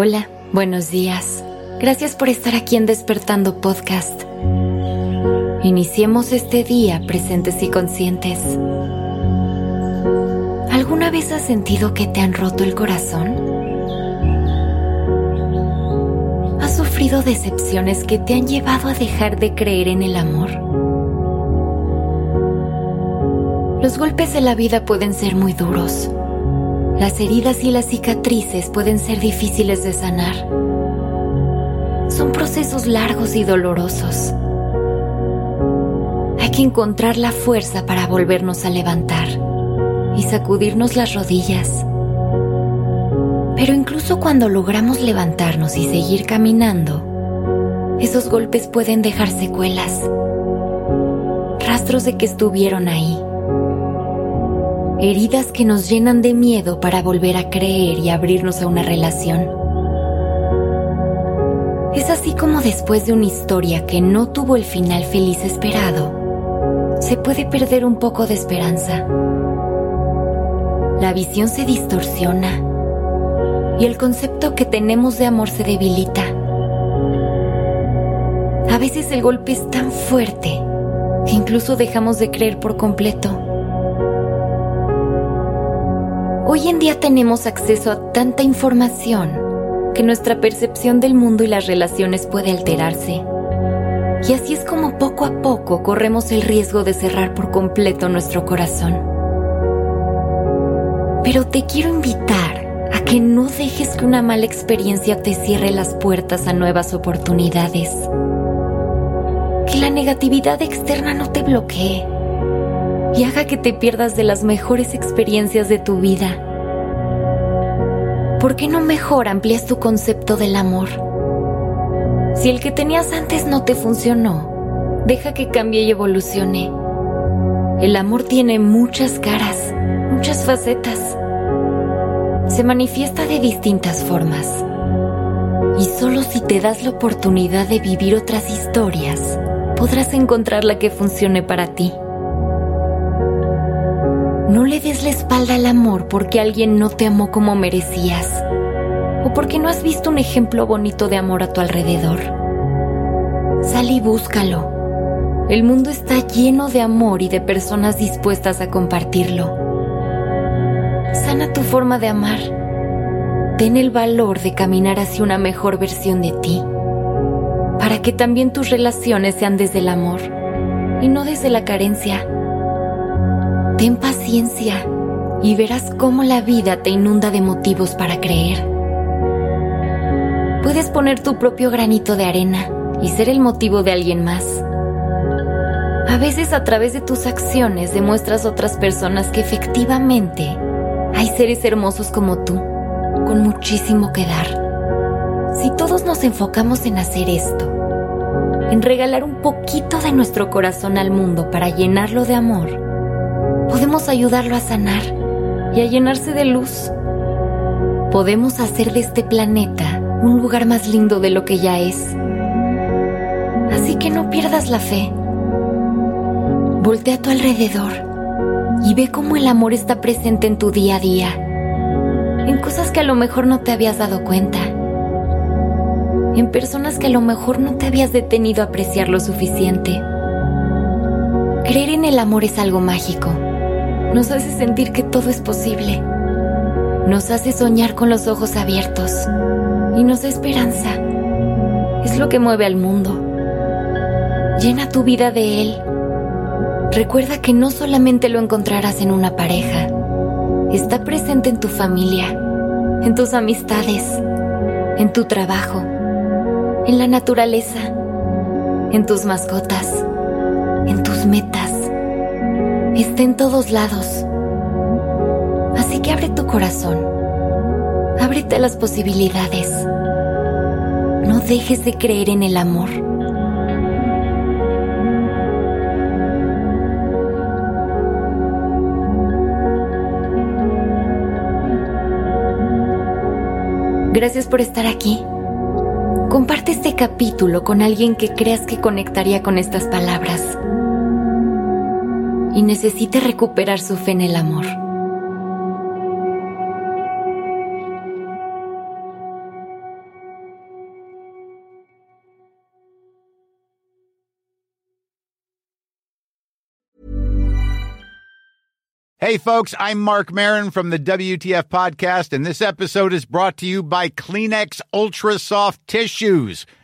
Hola, buenos días. Gracias por estar aquí en Despertando Podcast. Iniciemos este día presentes y conscientes. ¿Alguna vez has sentido que te han roto el corazón? ¿Has sufrido decepciones que te han llevado a dejar de creer en el amor? Los golpes de la vida pueden ser muy duros las heridas y las cicatrices pueden ser difíciles de sanar. Son procesos largos y dolorosos. Hay que encontrar la fuerza para volvernos a levantar y sacudirnos las rodillas. Pero incluso cuando logramos levantarnos y seguir caminando, esos golpes pueden dejar secuelas, rastros de que estuvieron ahí heridas que nos llenan de miedo para volver a creer y abrirnos a una relación. Es así como después de una historia que no tuvo el final feliz esperado, se puede perder un poco de esperanza. La visión se distorsiona y el concepto que tenemos de amor se debilita. A veces el golpe es tan fuerte que incluso dejamos de creer por completo. Hoy en día tenemos acceso a tanta información que nuestra percepción del mundo y las relaciones puede alterarse. Y así es como poco a poco corremos el riesgo de cerrar por completo nuestro corazón. Pero te quiero invitar a que no dejes que una mala experiencia te cierre las puertas a nuevas oportunidades. Que la negatividad externa no te bloquee y haga que te pierdas de las mejores experiencias de tu vida. ¿Por qué no mejor amplías tu concepto del amor? Si el que tenías antes no te funcionó, deja que cambie y evolucione. El amor tiene muchas caras, muchas facetas. Se manifiesta de distintas formas. Y solo si te das la oportunidad de vivir otras historias, podrás encontrar la que funcione para ti. No le des la espalda al amor porque alguien no te amó como merecías o porque no has visto un ejemplo bonito de amor a tu alrededor. Sal y búscalo. El mundo está lleno de amor y de personas dispuestas a compartirlo. Sana tu forma de amar. Ten el valor de caminar hacia una mejor versión de ti, para que también tus relaciones sean desde el amor y no desde la carencia. Ten paciencia y verás cómo la vida te inunda de motivos para creer. Puedes poner tu propio granito de arena y ser el motivo de alguien más. A veces a través de tus acciones demuestras a otras personas que efectivamente hay seres hermosos como tú, con muchísimo que dar. Si todos nos enfocamos en hacer esto, en regalar un poquito de nuestro corazón al mundo para llenarlo de amor, podemos ayudarlo a sanar y a llenarse de luz. Podemos hacer de este planeta un lugar más lindo de lo que ya es. Así que no pierdas la fe. Voltea a tu alrededor y ve cómo el amor está presente en tu día a día, en cosas que a lo mejor no te habías dado cuenta, en personas que a lo mejor no te habías detenido a apreciar lo suficiente. Creer en el amor es algo mágico nos hace sentir que todo es posible. Nos hace soñar con los ojos abiertos y nos da esperanza. Es lo que mueve al mundo. Llena tu vida de él. Recuerda que no solamente lo encontrarás en una pareja, está presente en tu familia, en tus amistades, en tu trabajo, en la naturaleza, en tus mascotas, en tus metas está en todos lados. Así que abre tu corazón. Ábrete a las posibilidades. No dejes de creer en el amor. Gracias por estar aquí. Comparte este capítulo con alguien que creas que conectaría con estas palabras y necesite recuperar su fe en el amor. Hey, folks, I'm Mark Marin from the WTF Podcast, and this episode is brought to you by Kleenex Ultra Soft Tissues